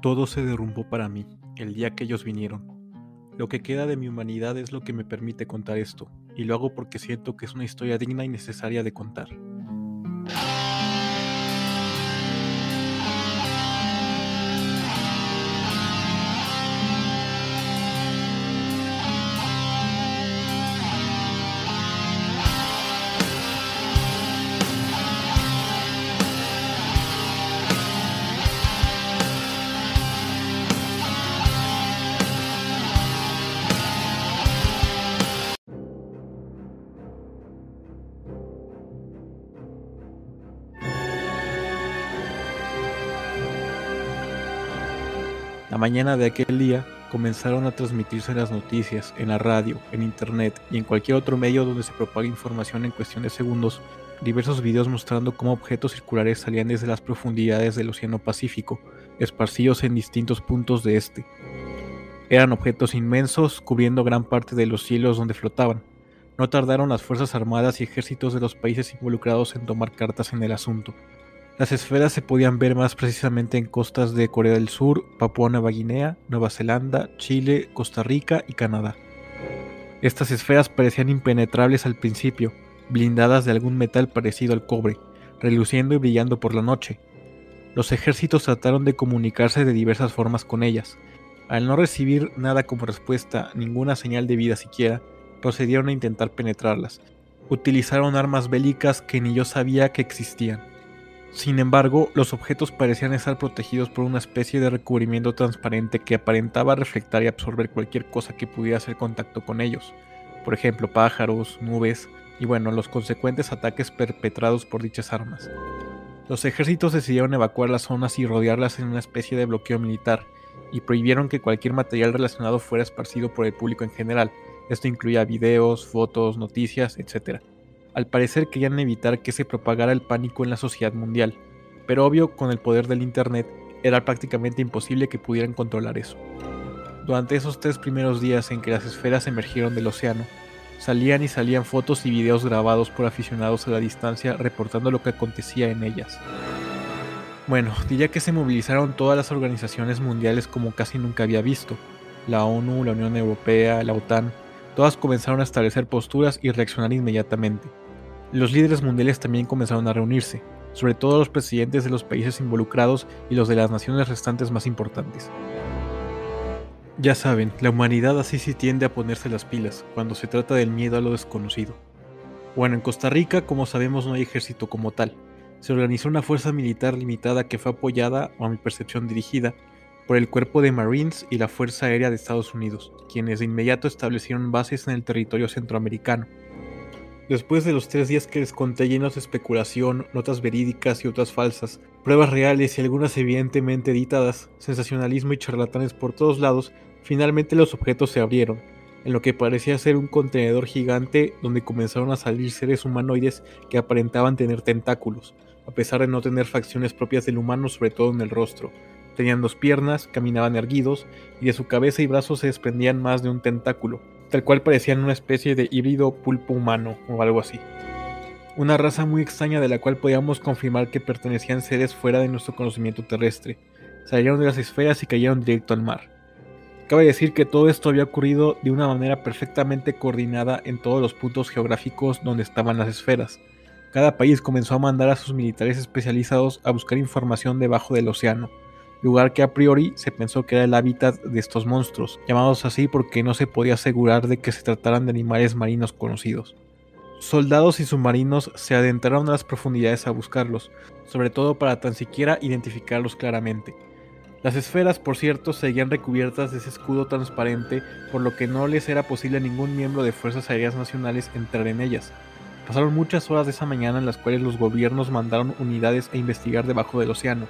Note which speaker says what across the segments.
Speaker 1: Todo se derrumbó para mí el día que ellos vinieron. Lo que queda de mi humanidad es lo que me permite contar esto, y lo hago porque siento que es una historia digna y necesaria de contar. La mañana de aquel día comenzaron a transmitirse las noticias, en la radio, en internet y en cualquier otro medio donde se propaga información en cuestión de segundos, diversos videos mostrando cómo objetos circulares salían desde las profundidades del Océano Pacífico, esparcidos en distintos puntos de este. Eran objetos inmensos cubriendo gran parte de los cielos donde flotaban. No tardaron las Fuerzas Armadas y ejércitos de los países involucrados en tomar cartas en el asunto. Las esferas se podían ver más precisamente en costas de Corea del Sur, Papua Nueva Guinea, Nueva Zelanda, Chile, Costa Rica y Canadá. Estas esferas parecían impenetrables al principio, blindadas de algún metal parecido al cobre, reluciendo y brillando por la noche. Los ejércitos trataron de comunicarse de diversas formas con ellas. Al no recibir nada como respuesta, ninguna señal de vida siquiera, procedieron a intentar penetrarlas. Utilizaron armas bélicas que ni yo sabía que existían. Sin embargo, los objetos parecían estar protegidos por una especie de recubrimiento transparente que aparentaba reflectar y absorber cualquier cosa que pudiera hacer contacto con ellos, por ejemplo pájaros, nubes y bueno, los consecuentes ataques perpetrados por dichas armas. Los ejércitos decidieron evacuar las zonas y rodearlas en una especie de bloqueo militar, y prohibieron que cualquier material relacionado fuera esparcido por el público en general. Esto incluía videos, fotos, noticias, etc al parecer querían evitar que se propagara el pánico en la sociedad mundial, pero obvio con el poder del Internet era prácticamente imposible que pudieran controlar eso. Durante esos tres primeros días en que las esferas emergieron del océano, salían y salían fotos y videos grabados por aficionados a la distancia reportando lo que acontecía en ellas. Bueno, diría que se movilizaron todas las organizaciones mundiales como casi nunca había visto. La ONU, la Unión Europea, la OTAN, todas comenzaron a establecer posturas y reaccionar inmediatamente. Los líderes mundiales también comenzaron a reunirse, sobre todo los presidentes de los países involucrados y los de las naciones restantes más importantes. Ya saben, la humanidad así sí tiende a ponerse las pilas cuando se trata del miedo a lo desconocido. Bueno, en Costa Rica, como sabemos, no hay ejército como tal. Se organizó una fuerza militar limitada que fue apoyada, o a mi percepción dirigida, por el Cuerpo de Marines y la Fuerza Aérea de Estados Unidos, quienes de inmediato establecieron bases en el territorio centroamericano, Después de los tres días que les conté llenos de especulación, notas verídicas y otras falsas, pruebas reales y algunas evidentemente editadas, sensacionalismo y charlatanes por todos lados, finalmente los objetos se abrieron, en lo que parecía ser un contenedor gigante donde comenzaron a salir seres humanoides que aparentaban tener tentáculos, a pesar de no tener facciones propias del humano, sobre todo en el rostro. Tenían dos piernas, caminaban erguidos, y de su cabeza y brazos se desprendían más de un tentáculo, tal cual parecían una especie de híbrido pulpo humano o algo así. Una raza muy extraña de la cual podíamos confirmar que pertenecían seres fuera de nuestro conocimiento terrestre. Salieron de las esferas y cayeron directo al mar. Cabe decir que todo esto había ocurrido de una manera perfectamente coordinada en todos los puntos geográficos donde estaban las esferas. Cada país comenzó a mandar a sus militares especializados a buscar información debajo del océano, lugar que a priori se pensó que era el hábitat de estos monstruos, llamados así porque no se podía asegurar de que se trataran de animales marinos conocidos. Soldados y submarinos se adentraron a las profundidades a buscarlos, sobre todo para tan siquiera identificarlos claramente. Las esferas, por cierto, seguían recubiertas de ese escudo transparente, por lo que no les era posible a ningún miembro de Fuerzas Aéreas Nacionales entrar en ellas. Pasaron muchas horas de esa mañana en las cuales los gobiernos mandaron unidades a investigar debajo del océano,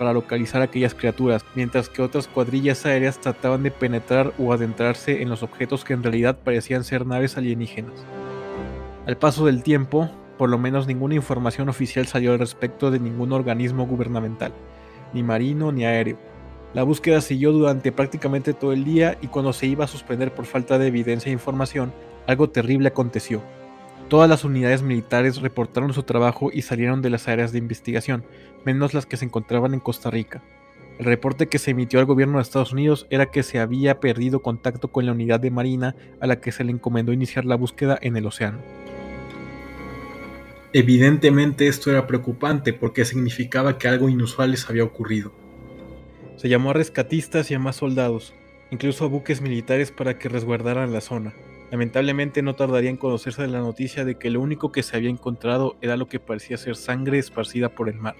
Speaker 1: para localizar aquellas criaturas, mientras que otras cuadrillas aéreas trataban de penetrar o adentrarse en los objetos que en realidad parecían ser naves alienígenas. Al paso del tiempo, por lo menos ninguna información oficial salió al respecto de ningún organismo gubernamental, ni marino ni aéreo. La búsqueda siguió durante prácticamente todo el día y cuando se iba a suspender por falta de evidencia e información, algo terrible aconteció. Todas las unidades militares reportaron su trabajo y salieron de las áreas de investigación, menos las que se encontraban en Costa Rica. El reporte que se emitió al gobierno de Estados Unidos era que se había perdido contacto con la unidad de marina a la que se le encomendó iniciar la búsqueda en el océano. Evidentemente esto era preocupante porque significaba que algo inusual les había ocurrido. Se llamó a rescatistas y a más soldados, incluso a buques militares para que resguardaran la zona. Lamentablemente no tardaría en conocerse la noticia de que lo único que se había encontrado era lo que parecía ser sangre esparcida por el mar.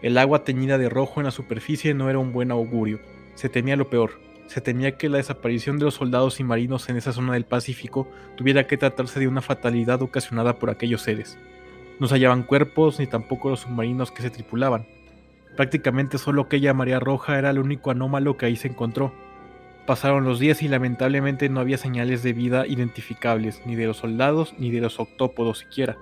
Speaker 1: El agua teñida de rojo en la superficie no era un buen augurio. Se temía lo peor. Se temía que la desaparición de los soldados y marinos en esa zona del Pacífico tuviera que tratarse de una fatalidad ocasionada por aquellos seres. No se hallaban cuerpos ni tampoco los submarinos que se tripulaban. Prácticamente solo aquella marea roja era el único anómalo que ahí se encontró. Pasaron los días y lamentablemente no había señales de vida identificables, ni de los soldados ni de los octópodos siquiera.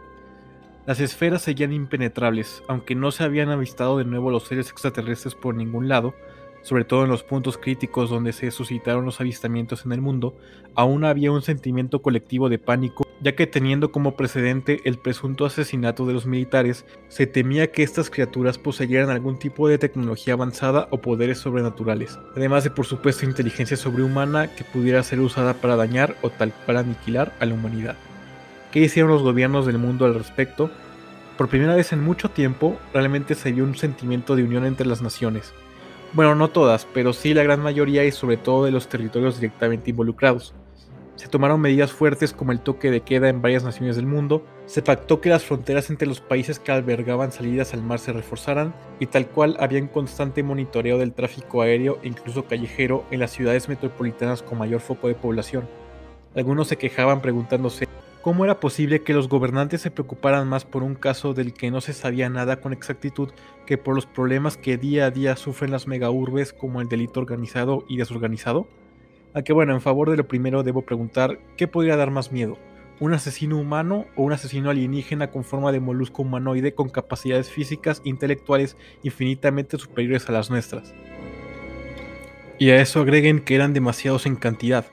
Speaker 1: Las esferas seguían impenetrables, aunque no se habían avistado de nuevo los seres extraterrestres por ningún lado, sobre todo en los puntos críticos donde se suscitaron los avistamientos en el mundo, aún había un sentimiento colectivo de pánico, ya que teniendo como precedente el presunto asesinato de los militares, se temía que estas criaturas poseyeran algún tipo de tecnología avanzada o poderes sobrenaturales, además de por supuesto inteligencia sobrehumana que pudiera ser usada para dañar o tal para aniquilar a la humanidad. ¿Qué hicieron los gobiernos del mundo al respecto? Por primera vez en mucho tiempo, realmente se vio un sentimiento de unión entre las naciones, bueno, no todas, pero sí la gran mayoría y sobre todo de los territorios directamente involucrados. Se tomaron medidas fuertes como el toque de queda en varias naciones del mundo, se pactó que las fronteras entre los países que albergaban salidas al mar se reforzaran y tal cual había un constante monitoreo del tráfico aéreo e incluso callejero en las ciudades metropolitanas con mayor foco de población. Algunos se quejaban preguntándose ¿Cómo era posible que los gobernantes se preocuparan más por un caso del que no se sabía nada con exactitud que por los problemas que día a día sufren las megaurbes como el delito organizado y desorganizado? A que bueno, en favor de lo primero debo preguntar, ¿qué podría dar más miedo? ¿Un asesino humano o un asesino alienígena con forma de molusco humanoide con capacidades físicas e intelectuales infinitamente superiores a las nuestras? Y a eso agreguen que eran demasiados en cantidad,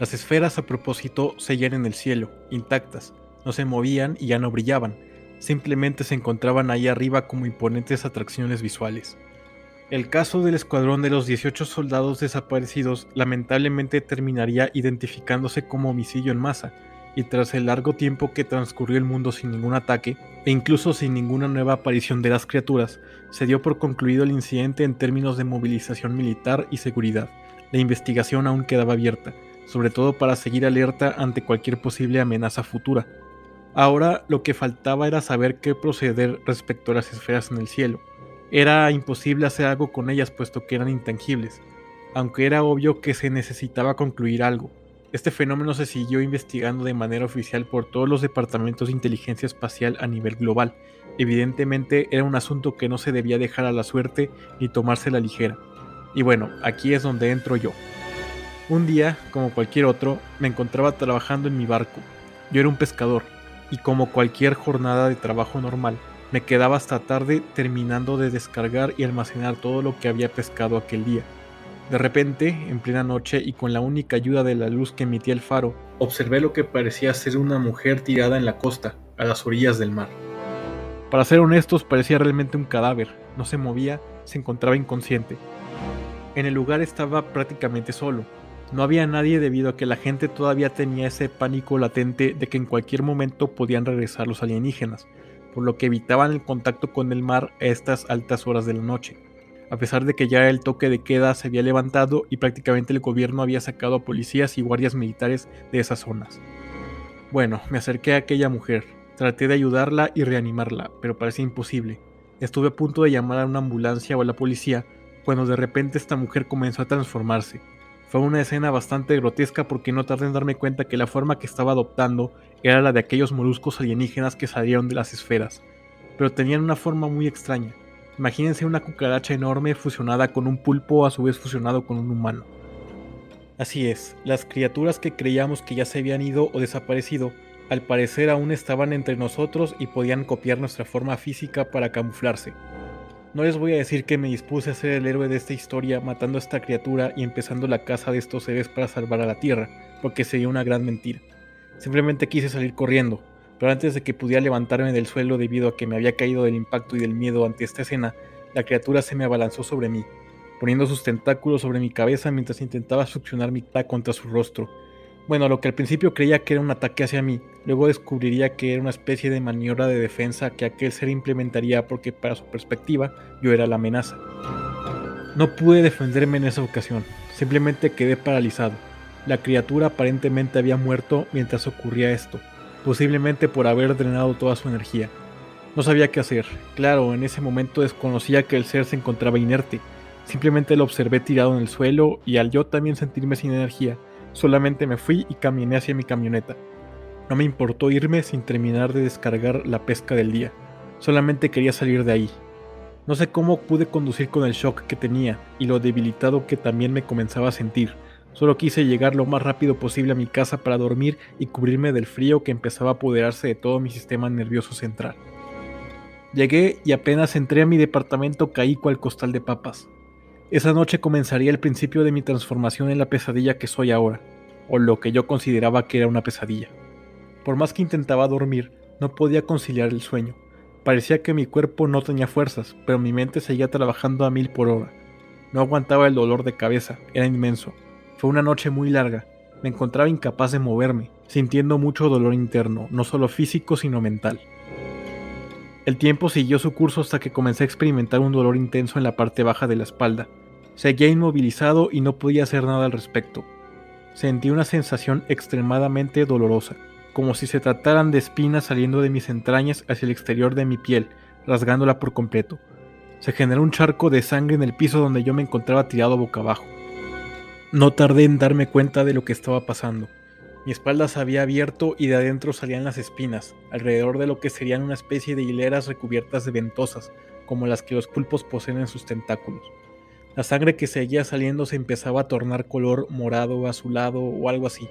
Speaker 1: las esferas a propósito seguían en el cielo, intactas, no se movían y ya no brillaban, simplemente se encontraban ahí arriba como imponentes atracciones visuales. El caso del escuadrón de los 18 soldados desaparecidos lamentablemente terminaría identificándose como homicidio en masa, y tras el largo tiempo que transcurrió el mundo sin ningún ataque, e incluso sin ninguna nueva aparición de las criaturas, se dio por concluido el incidente en términos de movilización militar y seguridad. La investigación aún quedaba abierta, sobre todo para seguir alerta ante cualquier posible amenaza futura. Ahora lo que faltaba era saber qué proceder respecto a las esferas en el cielo. Era imposible hacer algo con ellas puesto que eran intangibles, aunque era obvio que se necesitaba concluir algo. Este fenómeno se siguió investigando de manera oficial por todos los departamentos de inteligencia espacial a nivel global. Evidentemente era un asunto que no se debía dejar a la suerte ni tomarse la ligera. Y bueno, aquí es donde entro yo. Un día, como cualquier otro, me encontraba trabajando en mi barco. Yo era un pescador, y como cualquier jornada de trabajo normal, me quedaba hasta tarde terminando de descargar y almacenar todo lo que había pescado aquel día. De repente, en plena noche y con la única ayuda de la luz que emitía el faro, observé lo que parecía ser una mujer tirada en la costa, a las orillas del mar. Para ser honestos, parecía realmente un cadáver, no se movía, se encontraba inconsciente. En el lugar estaba prácticamente solo, no había nadie debido a que la gente todavía tenía ese pánico latente de que en cualquier momento podían regresar los alienígenas, por lo que evitaban el contacto con el mar a estas altas horas de la noche. A pesar de que ya el toque de queda se había levantado y prácticamente el gobierno había sacado a policías y guardias militares de esas zonas. Bueno, me acerqué a aquella mujer, traté de ayudarla y reanimarla, pero parecía imposible. Estuve a punto de llamar a una ambulancia o a la policía cuando de repente esta mujer comenzó a transformarse fue una escena bastante grotesca porque no tardé en darme cuenta que la forma que estaba adoptando era la de aquellos moluscos alienígenas que salieron de las esferas, pero tenían una forma muy extraña. Imagínense una cucaracha enorme fusionada con un pulpo a su vez fusionado con un humano. Así es, las criaturas que creíamos que ya se habían ido o desaparecido, al parecer aún estaban entre nosotros y podían copiar nuestra forma física para camuflarse. No les voy a decir que me dispuse a ser el héroe de esta historia matando a esta criatura y empezando la caza de estos seres para salvar a la Tierra, porque sería una gran mentira. Simplemente quise salir corriendo, pero antes de que pudiera levantarme del suelo debido a que me había caído del impacto y del miedo ante esta escena, la criatura se me abalanzó sobre mí. poniendo sus tentáculos sobre mi cabeza mientras intentaba succionar mi cara contra su rostro. Bueno, lo que al principio creía que era un ataque hacia mí, luego descubriría que era una especie de maniobra de defensa que aquel ser implementaría porque para su perspectiva yo era la amenaza. No pude defenderme en esa ocasión, simplemente quedé paralizado. La criatura aparentemente había muerto mientras ocurría esto, posiblemente por haber drenado toda su energía. No sabía qué hacer. Claro, en ese momento desconocía que el ser se encontraba inerte. Simplemente lo observé tirado en el suelo y al yo también sentirme sin energía, solamente me fui y caminé hacia mi camioneta. No me importó irme sin terminar de descargar la pesca del día. Solamente quería salir de ahí. No sé cómo pude conducir con el shock que tenía y lo debilitado que también me comenzaba a sentir. Solo quise llegar lo más rápido posible a mi casa para dormir y cubrirme del frío que empezaba a apoderarse de todo mi sistema nervioso central. Llegué y apenas entré a mi departamento caí cual costal de papas. Esa noche comenzaría el principio de mi transformación en la pesadilla que soy ahora, o lo que yo consideraba que era una pesadilla. Por más que intentaba dormir, no podía conciliar el sueño. Parecía que mi cuerpo no tenía fuerzas, pero mi mente seguía trabajando a mil por hora. No aguantaba el dolor de cabeza, era inmenso. Fue una noche muy larga. Me encontraba incapaz de moverme, sintiendo mucho dolor interno, no solo físico sino mental. El tiempo siguió su curso hasta que comencé a experimentar un dolor intenso en la parte baja de la espalda. Seguía inmovilizado y no podía hacer nada al respecto. Sentí una sensación extremadamente dolorosa, como si se trataran de espinas saliendo de mis entrañas hacia el exterior de mi piel, rasgándola por completo. Se generó un charco de sangre en el piso donde yo me encontraba tirado boca abajo. No tardé en darme cuenta de lo que estaba pasando. Mi espalda se había abierto y de adentro salían las espinas, alrededor de lo que serían una especie de hileras recubiertas de ventosas, como las que los pulpos poseen en sus tentáculos. La sangre que seguía saliendo se empezaba a tornar color morado, azulado o algo así.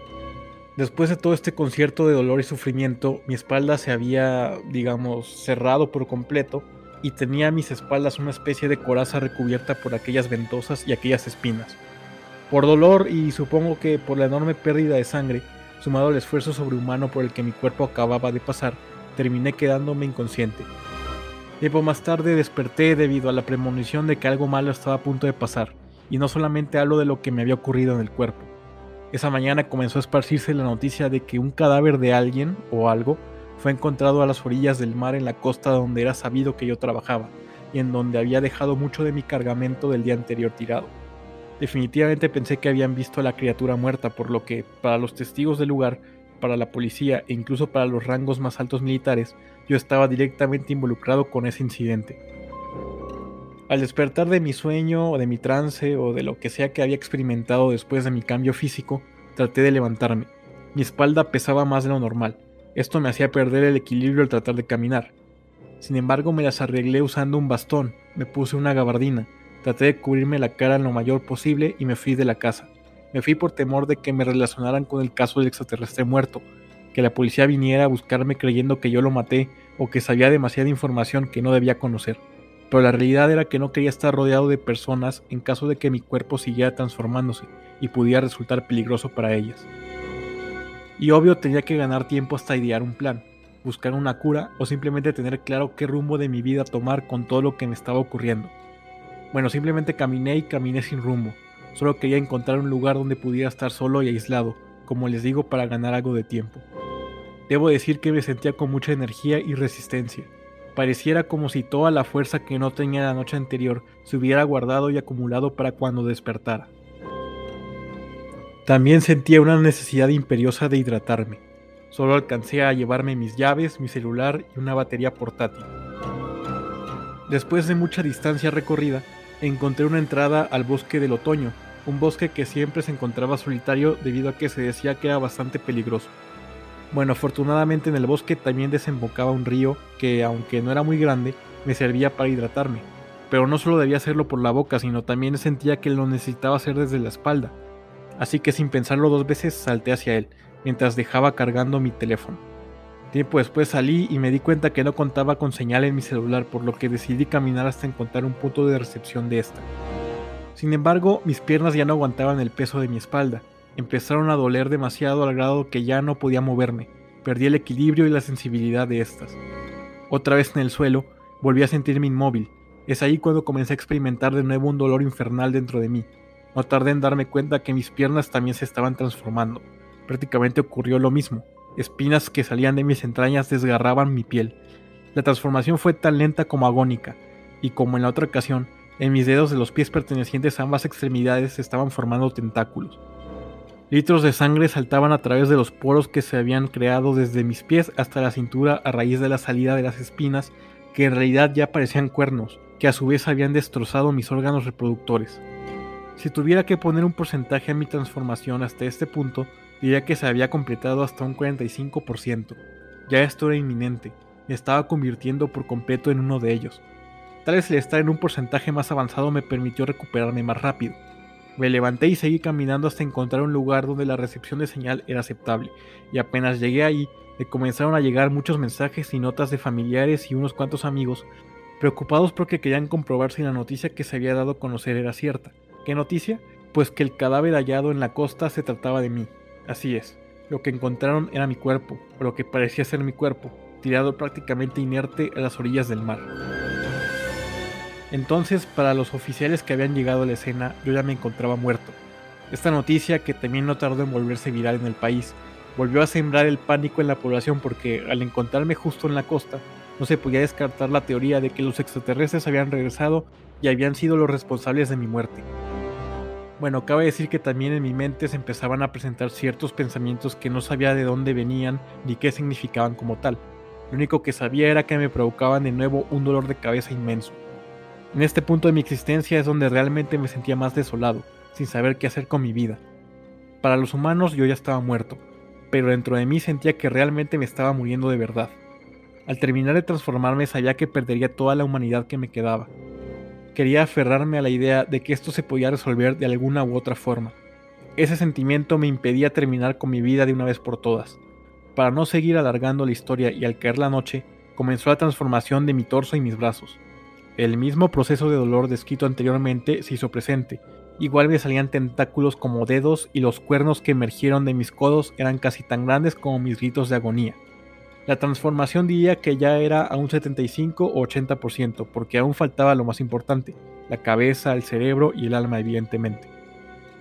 Speaker 1: Después de todo este concierto de dolor y sufrimiento, mi espalda se había, digamos, cerrado por completo y tenía a mis espaldas una especie de coraza recubierta por aquellas ventosas y aquellas espinas. Por dolor y supongo que por la enorme pérdida de sangre, sumado al esfuerzo sobrehumano por el que mi cuerpo acababa de pasar, terminé quedándome inconsciente. Tiempo más tarde desperté debido a la premonición de que algo malo estaba a punto de pasar, y no solamente hablo de lo que me había ocurrido en el cuerpo. Esa mañana comenzó a esparcirse la noticia de que un cadáver de alguien o algo fue encontrado a las orillas del mar en la costa donde era sabido que yo trabajaba, y en donde había dejado mucho de mi cargamento del día anterior tirado. Definitivamente pensé que habían visto a la criatura muerta, por lo que, para los testigos del lugar, para la policía e incluso para los rangos más altos militares, yo estaba directamente involucrado con ese incidente. Al despertar de mi sueño o de mi trance o de lo que sea que había experimentado después de mi cambio físico, traté de levantarme. Mi espalda pesaba más de lo normal. Esto me hacía perder el equilibrio al tratar de caminar. Sin embargo, me las arreglé usando un bastón, me puse una gabardina, Traté de cubrirme la cara lo mayor posible y me fui de la casa. Me fui por temor de que me relacionaran con el caso del extraterrestre muerto, que la policía viniera a buscarme creyendo que yo lo maté o que sabía demasiada información que no debía conocer. Pero la realidad era que no quería estar rodeado de personas en caso de que mi cuerpo siguiera transformándose y pudiera resultar peligroso para ellas. Y obvio tenía que ganar tiempo hasta idear un plan, buscar una cura o simplemente tener claro qué rumbo de mi vida tomar con todo lo que me estaba ocurriendo. Bueno, simplemente caminé y caminé sin rumbo. Solo quería encontrar un lugar donde pudiera estar solo y aislado, como les digo, para ganar algo de tiempo. Debo decir que me sentía con mucha energía y resistencia. Pareciera como si toda la fuerza que no tenía la noche anterior se hubiera guardado y acumulado para cuando despertara. También sentía una necesidad imperiosa de hidratarme. Solo alcancé a llevarme mis llaves, mi celular y una batería portátil. Después de mucha distancia recorrida, encontré una entrada al bosque del otoño, un bosque que siempre se encontraba solitario debido a que se decía que era bastante peligroso. Bueno, afortunadamente en el bosque también desembocaba un río que, aunque no era muy grande, me servía para hidratarme. Pero no solo debía hacerlo por la boca, sino también sentía que lo necesitaba hacer desde la espalda. Así que sin pensarlo dos veces salté hacia él, mientras dejaba cargando mi teléfono. Tiempo después salí y me di cuenta que no contaba con señal en mi celular, por lo que decidí caminar hasta encontrar un punto de recepción de esta. Sin embargo, mis piernas ya no aguantaban el peso de mi espalda. Empezaron a doler demasiado al grado que ya no podía moverme. Perdí el equilibrio y la sensibilidad de estas. Otra vez en el suelo, volví a sentirme inmóvil. Es ahí cuando comencé a experimentar de nuevo un dolor infernal dentro de mí. No tardé en darme cuenta que mis piernas también se estaban transformando. Prácticamente ocurrió lo mismo. Espinas que salían de mis entrañas desgarraban mi piel. La transformación fue tan lenta como agónica, y como en la otra ocasión, en mis dedos de los pies pertenecientes a ambas extremidades estaban formando tentáculos. Litros de sangre saltaban a través de los poros que se habían creado desde mis pies hasta la cintura a raíz de la salida de las espinas, que en realidad ya parecían cuernos, que a su vez habían destrozado mis órganos reproductores. Si tuviera que poner un porcentaje a mi transformación hasta este punto, diría que se había completado hasta un 45%. Ya esto era inminente, me estaba convirtiendo por completo en uno de ellos. Tal vez el estar en un porcentaje más avanzado me permitió recuperarme más rápido. Me levanté y seguí caminando hasta encontrar un lugar donde la recepción de señal era aceptable, y apenas llegué ahí, me comenzaron a llegar muchos mensajes y notas de familiares y unos cuantos amigos, preocupados porque querían comprobar si la noticia que se había dado a conocer era cierta. ¿Qué noticia? Pues que el cadáver hallado en la costa se trataba de mí. Así es, lo que encontraron era mi cuerpo, o lo que parecía ser mi cuerpo, tirado prácticamente inerte a las orillas del mar. Entonces, para los oficiales que habían llegado a la escena, yo ya me encontraba muerto. Esta noticia, que también no tardó en volverse viral en el país, volvió a sembrar el pánico en la población porque al encontrarme justo en la costa, no se podía descartar la teoría de que los extraterrestres habían regresado y habían sido los responsables de mi muerte. Bueno, cabe decir que también en mi mente se empezaban a presentar ciertos pensamientos que no sabía de dónde venían ni qué significaban como tal. Lo único que sabía era que me provocaban de nuevo un dolor de cabeza inmenso. En este punto de mi existencia es donde realmente me sentía más desolado, sin saber qué hacer con mi vida. Para los humanos yo ya estaba muerto, pero dentro de mí sentía que realmente me estaba muriendo de verdad. Al terminar de transformarme sabía que perdería toda la humanidad que me quedaba, quería aferrarme a la idea de que esto se podía resolver de alguna u otra forma. Ese sentimiento me impedía terminar con mi vida de una vez por todas. Para no seguir alargando la historia y al caer la noche, comenzó la transformación de mi torso y mis brazos. El mismo proceso de dolor descrito anteriormente se hizo presente. Igual me salían tentáculos como dedos y los cuernos que emergieron de mis codos eran casi tan grandes como mis gritos de agonía. La transformación diría que ya era a un 75 o 80%, porque aún faltaba lo más importante, la cabeza, el cerebro y el alma evidentemente.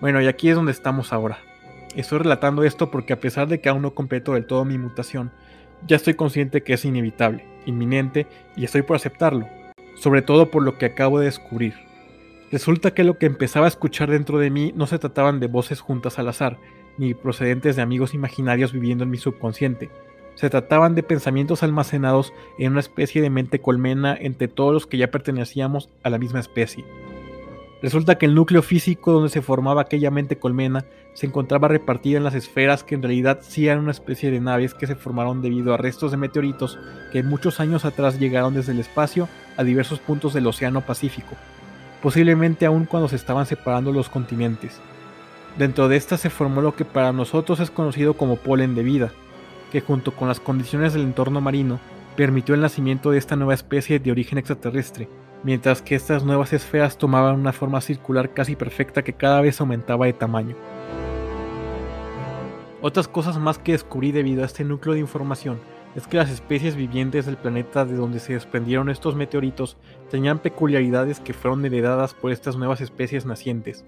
Speaker 1: Bueno, y aquí es donde estamos ahora. Estoy relatando esto porque a pesar de que aún no completo del todo mi mutación, ya estoy consciente que es inevitable, inminente, y estoy por aceptarlo, sobre todo por lo que acabo de descubrir. Resulta que lo que empezaba a escuchar dentro de mí no se trataban de voces juntas al azar, ni procedentes de amigos imaginarios viviendo en mi subconsciente, se trataban de pensamientos almacenados en una especie de mente colmena entre todos los que ya pertenecíamos a la misma especie. Resulta que el núcleo físico donde se formaba aquella mente colmena se encontraba repartida en las esferas que en realidad sí eran una especie de naves que se formaron debido a restos de meteoritos que muchos años atrás llegaron desde el espacio a diversos puntos del Océano Pacífico, posiblemente aún cuando se estaban separando los continentes. Dentro de esta se formó lo que para nosotros es conocido como polen de vida, que junto con las condiciones del entorno marino permitió el nacimiento de esta nueva especie de origen extraterrestre, mientras que estas nuevas esferas tomaban una forma circular casi perfecta que cada vez aumentaba de tamaño. Otras cosas más que descubrí debido a este núcleo de información es que las especies vivientes del planeta de donde se desprendieron estos meteoritos tenían peculiaridades que fueron heredadas por estas nuevas especies nacientes.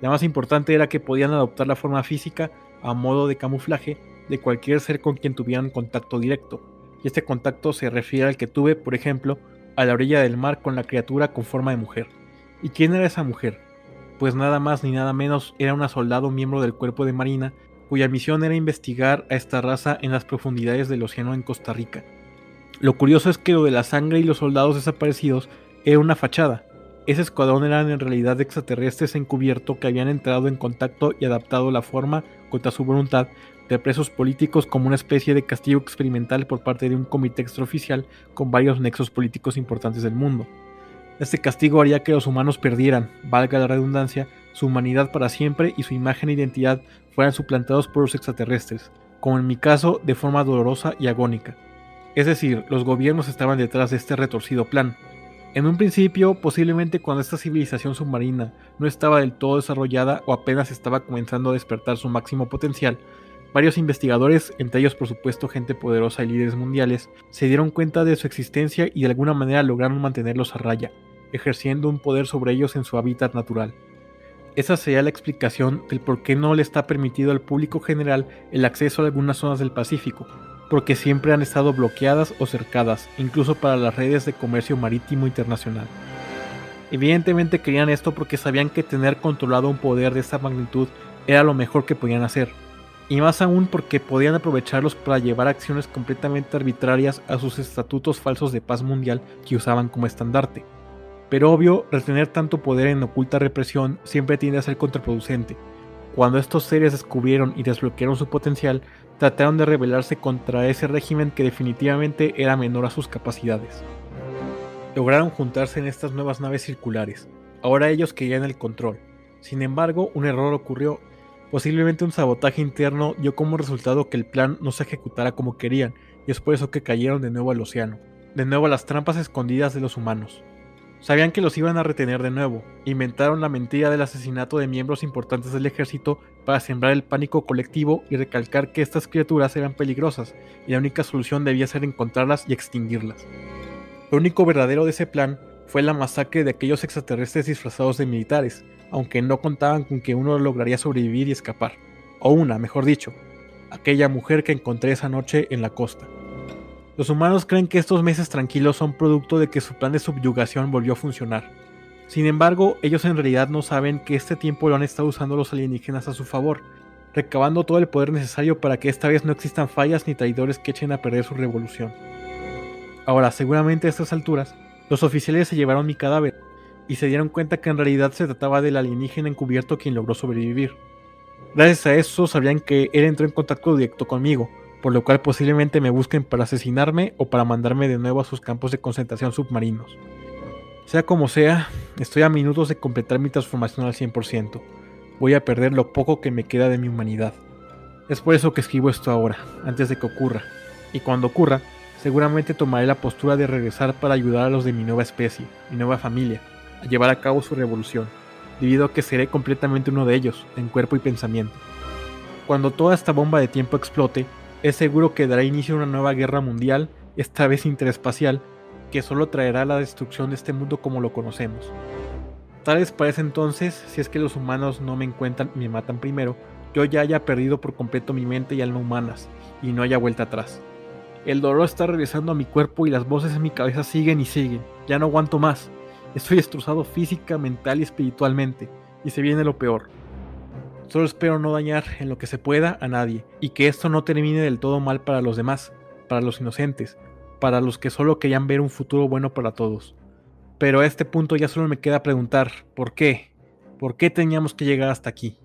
Speaker 1: La más importante era que podían adoptar la forma física a modo de camuflaje de cualquier ser con quien tuvieran contacto directo, y este contacto se refiere al que tuve, por ejemplo, a la orilla del mar con la criatura con forma de mujer. ¿Y quién era esa mujer? Pues nada más ni nada menos era una soldado miembro del cuerpo de Marina, cuya misión era investigar a esta raza en las profundidades del océano en Costa Rica. Lo curioso es que lo de la sangre y los soldados desaparecidos era una fachada. Ese escuadrón eran en realidad extraterrestres encubierto que habían entrado en contacto y adaptado la forma, contra su voluntad, de presos políticos como una especie de castigo experimental por parte de un comité extraoficial con varios nexos políticos importantes del mundo. Este castigo haría que los humanos perdieran, valga la redundancia, su humanidad para siempre y su imagen e identidad fueran suplantados por los extraterrestres, como en mi caso de forma dolorosa y agónica. Es decir, los gobiernos estaban detrás de este retorcido plan. En un principio, posiblemente cuando esta civilización submarina no estaba del todo desarrollada o apenas estaba comenzando a despertar su máximo potencial, Varios investigadores, entre ellos por supuesto gente poderosa y líderes mundiales, se dieron cuenta de su existencia y de alguna manera lograron mantenerlos a raya. ejerciendo un poder sobre ellos en su hábitat natural. Esa sería la explicación del por qué no le está permitido al público general el acceso a algunas zonas del Pacífico, porque siempre han estado bloqueadas o cercadas, incluso para las redes de comercio marítimo internacional. Evidentemente querían esto porque sabían que tener controlado un poder de esta magnitud era lo mejor que podían hacer, y más aún porque podían aprovecharlos para llevar acciones completamente arbitrarias a sus estatutos falsos de paz mundial que usaban como estandarte. Pero obvio, retener tanto poder en oculta represión siempre tiende a ser contraproducente. Cuando estos seres descubrieron y desbloquearon su potencial, trataron de rebelarse contra ese régimen que definitivamente era menor a sus capacidades. Lograron juntarse en estas nuevas naves circulares. Ahora ellos querían el control. Sin embargo, un error ocurrió. Posiblemente un sabotaje interno dio como resultado que el plan no se ejecutara como querían, y es por eso que cayeron de nuevo al océano, de nuevo a las trampas escondidas de los humanos. Sabían que los iban a retener de nuevo, inventaron la mentira del asesinato de miembros importantes del ejército para sembrar el pánico colectivo y recalcar que estas criaturas eran peligrosas y la única solución debía ser encontrarlas y extinguirlas. Lo único verdadero de ese plan fue la masacre de aquellos extraterrestres disfrazados de militares, aunque no contaban con que uno lograría sobrevivir y escapar, o una, mejor dicho, aquella mujer que encontré esa noche en la costa. Los humanos creen que estos meses tranquilos son producto de que su plan de subyugación volvió a funcionar. Sin embargo, ellos en realidad no saben que este tiempo lo han estado usando los alienígenas a su favor, recabando todo el poder necesario para que esta vez no existan fallas ni traidores que echen a perder su revolución. Ahora, seguramente a estas alturas, los oficiales se llevaron mi cadáver y se dieron cuenta que en realidad se trataba del alienígena encubierto quien logró sobrevivir. Gracias a eso sabían que él entró en contacto directo conmigo, por lo cual posiblemente me busquen para asesinarme o para mandarme de nuevo a sus campos de concentración submarinos. Sea como sea, estoy a minutos de completar mi transformación al 100%. Voy a perder lo poco que me queda de mi humanidad. Es por eso que escribo esto ahora, antes de que ocurra. Y cuando ocurra, seguramente tomaré la postura de regresar para ayudar a los de mi nueva especie, mi nueva familia, a llevar a cabo su revolución, debido a que seré completamente uno de ellos, en cuerpo y pensamiento. Cuando toda esta bomba de tiempo explote, es seguro que dará inicio a una nueva guerra mundial, esta vez interespacial, que solo traerá la destrucción de este mundo como lo conocemos. Tal vez para ese entonces, si es que los humanos no me encuentran y me matan primero, yo ya haya perdido por completo mi mente y alma humanas, y no haya vuelta atrás. El dolor está regresando a mi cuerpo y las voces en mi cabeza siguen y siguen. Ya no aguanto más. Estoy destrozado física, mental y espiritualmente, y se viene lo peor. Solo espero no dañar en lo que se pueda a nadie y que esto no termine del todo mal para los demás, para los inocentes, para los que solo querían ver un futuro bueno para todos. Pero a este punto ya solo me queda preguntar, ¿por qué? ¿Por qué teníamos que llegar hasta aquí?